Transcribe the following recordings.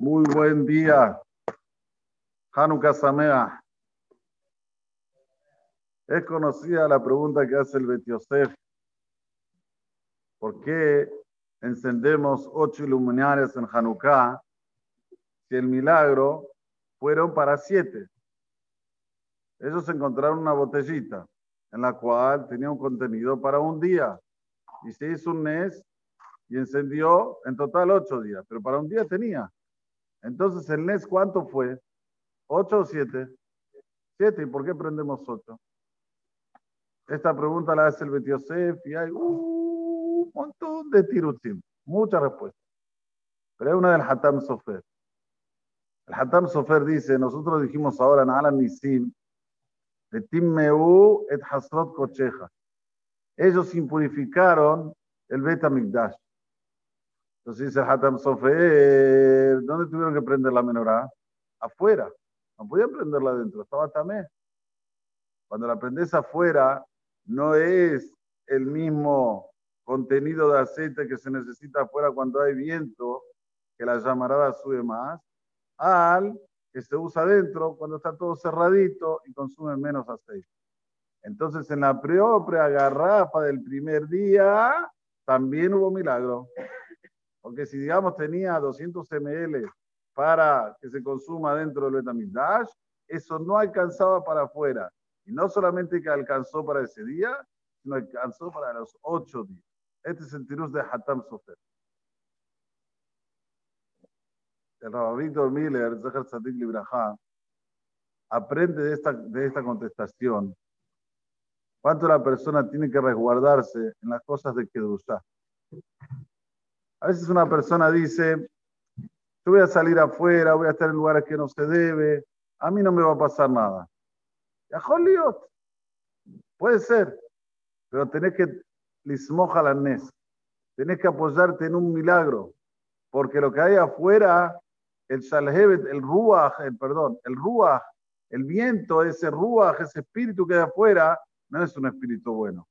Muy buen día. Hanukkah Samea. Es conocida la pregunta que hace el Betiosef. ¿Por qué encendemos ocho luminarias en Hanukkah si el milagro fueron para siete? Ellos encontraron una botellita en la cual tenía un contenido para un día y se hizo un mes y encendió en total ocho días, pero para un día tenía. Entonces, ¿el NES cuánto fue? ¿Ocho o siete? Siete. ¿Y por qué prendemos ocho? Esta pregunta la hace el Betiosef y hay un montón de tirutim, muchas respuestas. Pero hay una del Hatam Sofer. El Hatam Sofer dice, nosotros dijimos ahora en Alan Nisim, et Hasrot Kocheja. Ellos impurificaron el Betamigdash. Entonces dice Hatam Sofer, ¿dónde tuvieron que prender la menorá? Afuera. No podían prenderla adentro, estaba tamé. Cuando la prendes afuera, no es el mismo contenido de aceite que se necesita afuera cuando hay viento, que la llamarada sube más, al que se usa adentro cuando está todo cerradito y consume menos aceite. Entonces, en la propia garrafa del primer día, también hubo milagro. Porque si, digamos, tenía 200 ml para que se consuma dentro del Betamigdash, eso no alcanzaba para afuera. Y no solamente que alcanzó para ese día, sino alcanzó para los ocho días. Este es el tirus de Hatam Sofer. El Víctor Miller, Zahar Sadik Libraja, aprende de esta, de esta contestación cuánto la persona tiene que resguardarse en las cosas de Kedushah. A veces una persona dice, yo voy a salir afuera, voy a estar en lugares que no se debe, a mí no me va a pasar nada. Ya puede ser, pero tenés que lismoja la nes, tenés que apoyarte en un milagro, porque lo que hay afuera, el shalhevet, el ruach, perdón, el ruach, el viento, ese ruach, ese espíritu que hay afuera, no es un espíritu bueno.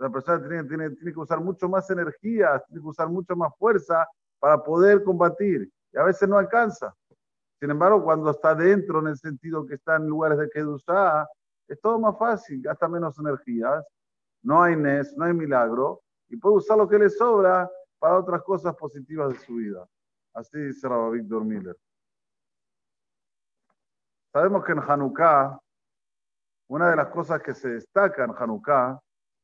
La persona tiene, tiene, tiene, que usar mucho más energía, tiene que usar mucho más fuerza para poder combatir. Y a veces no alcanza. Sin embargo, cuando está dentro, en el sentido que está en lugares de Kedusha, es todo más fácil, gasta menos energías, no hay NES, no hay milagro, y puede usar lo que le sobra para otras cosas positivas de su vida. Así dice Rabbi Víctor Miller. Sabemos que en Hanukkah, una de las cosas que se destaca en Hanukkah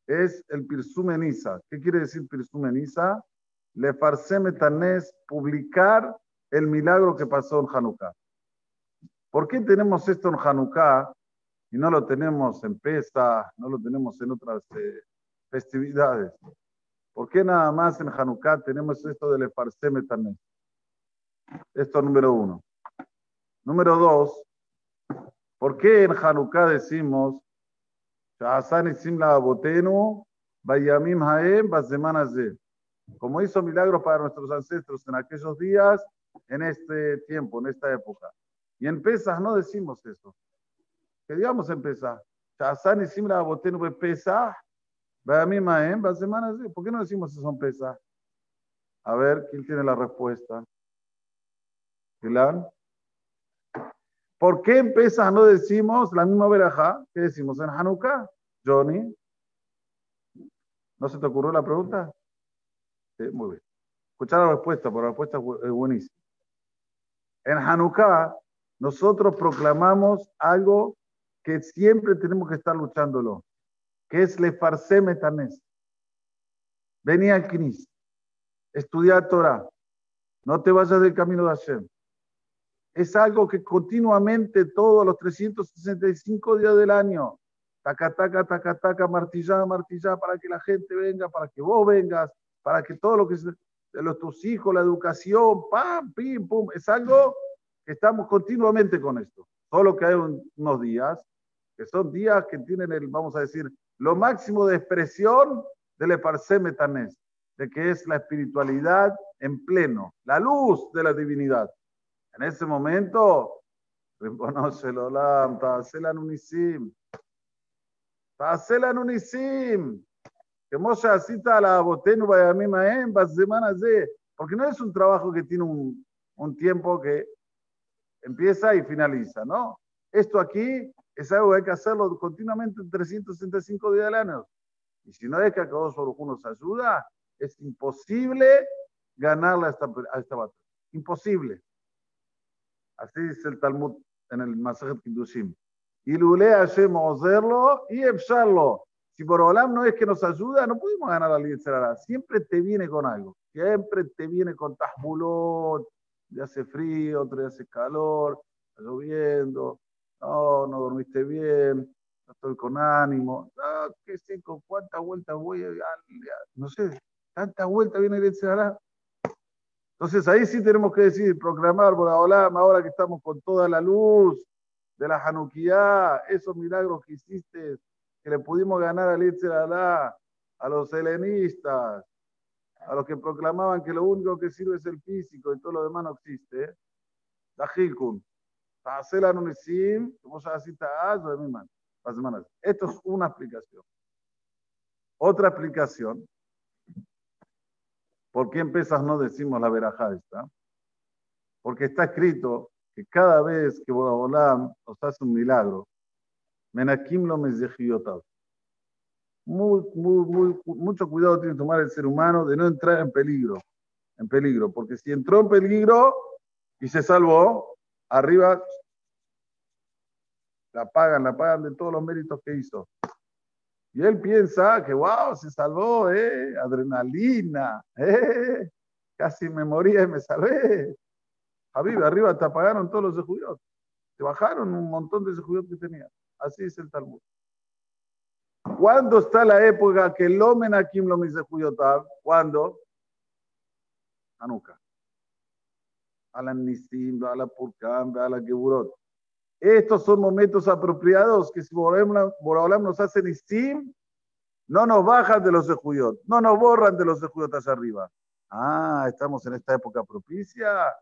es el Pirsumeniza. ¿Qué quiere decir Pirsumeniza? Le farse metanés, publicar el milagro que pasó en Hanukkah. ¿Por qué tenemos esto en Hanukkah y no lo tenemos en Pesa, no lo tenemos en otras eh, festividades? ¿Por qué nada más en Hanukkah tenemos esto de le farse metanés? Esto número uno. Número dos, ¿por qué en Hanukkah decimos como hizo milagros para nuestros ancestros en aquellos días, en este tiempo, en esta época. Y en Pesas no decimos eso. Que digamos en Pesas. ¿Por qué no decimos eso en Pesas? A ver, ¿quién tiene la respuesta? ¿Pilar? ¿Por qué en Pesach no decimos la misma verajá que decimos en Hanukkah? Johnny, ¿no se te ocurrió la pregunta? Sí, muy bien. Escuchar la respuesta, porque la respuesta es buenísima. En Hanukkah, nosotros proclamamos algo que siempre tenemos que estar luchándolo, que es le farse metanes. Venía al Knis, estudiar Torah, no te vayas del camino de Hashem es algo que continuamente todos los 365 días del año, taca, taca, taca, taca, martillá, martillá, para que la gente venga, para que vos vengas, para que todo lo que es de los, tus hijos, la educación, pam, pim, pum, es algo que estamos continuamente con esto. Solo que hay unos días, que son días que tienen el, vamos a decir, lo máximo de expresión del Eparse Metanés, de que es la espiritualidad en pleno, la luz de la divinidad. En ese momento. Ta'asela Nunisim. Que Moshe asita la botenu bayamim aem, semanas de. Porque no es un trabajo que tiene un, un tiempo que empieza y finaliza, ¿no? Esto aquí es algo que hay que hacerlo continuamente en 365 días del año. Y si no es que Akadosh Baruj nos ayuda, es imposible ganarle a esta, a esta batalla. Imposible. Así dice el Talmud en el Masajet Kiddushim. Y Lule Hashem hacerlo y Efsharlo. Si por Olam no es que nos ayuda, no podemos ganar a la Siempre te viene con algo. Siempre te viene con Tahbulot. Ya hace frío, otro día hace calor, está lloviendo. No, no dormiste bien, no estoy con ánimo. No, qué sé, con cuántas vueltas voy a. No sé, tanta vuelta viene el Yetzerara. Entonces ahí sí tenemos que decir, proclamar por Olam, ahora que estamos con toda la luz de la Hanukkah, esos milagros que hiciste, que le pudimos ganar al Alá, a los helenistas, a los que proclamaban que lo único que sirve es el físico y todo lo demás no existe. Dajilkun. Esto es una explicación. Otra explicación ¿Por qué en no decimos la verajá esta? Porque está escrito que cada vez que Boraholam nos hace un milagro, Menakim lo muy, muy, muy, mucho cuidado tiene que tomar el ser humano de no entrar en peligro, en peligro, porque si entró en peligro y se salvó, arriba la pagan, la pagan de todos los méritos que hizo. Y él piensa que, wow, se salvó, ¿eh? Adrenalina, ¿eh? Casi me moría y me salvé. Javi, arriba te apagaron todos los judíos. Te bajaron un montón de judíos que tenía. Así es el Talmud. ¿Cuándo está la época que el Omen Akim lo dice Juyotab? ¿Cuándo? Hanukkah. A la Nisim, a la Purkam, a la Geburot. Estos son momentos apropiados que si Boraholam nos hace Nisim, no nos bajan de los de no nos borran de los de arriba. Ah, estamos en esta época propicia.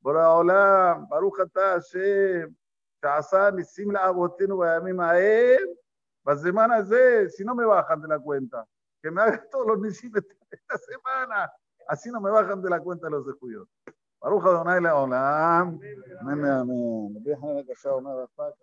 Boraholam, Baruch Hashem, Shazan, Nisim la Abotenu, La semana Z, si no me bajan de la cuenta, que me hagan todos los Nisim esta semana, así no me bajan de la cuenta los de ברוך אדוני לעולם, אמן ואמן. רבי יחנן הקשה אומר, רפק,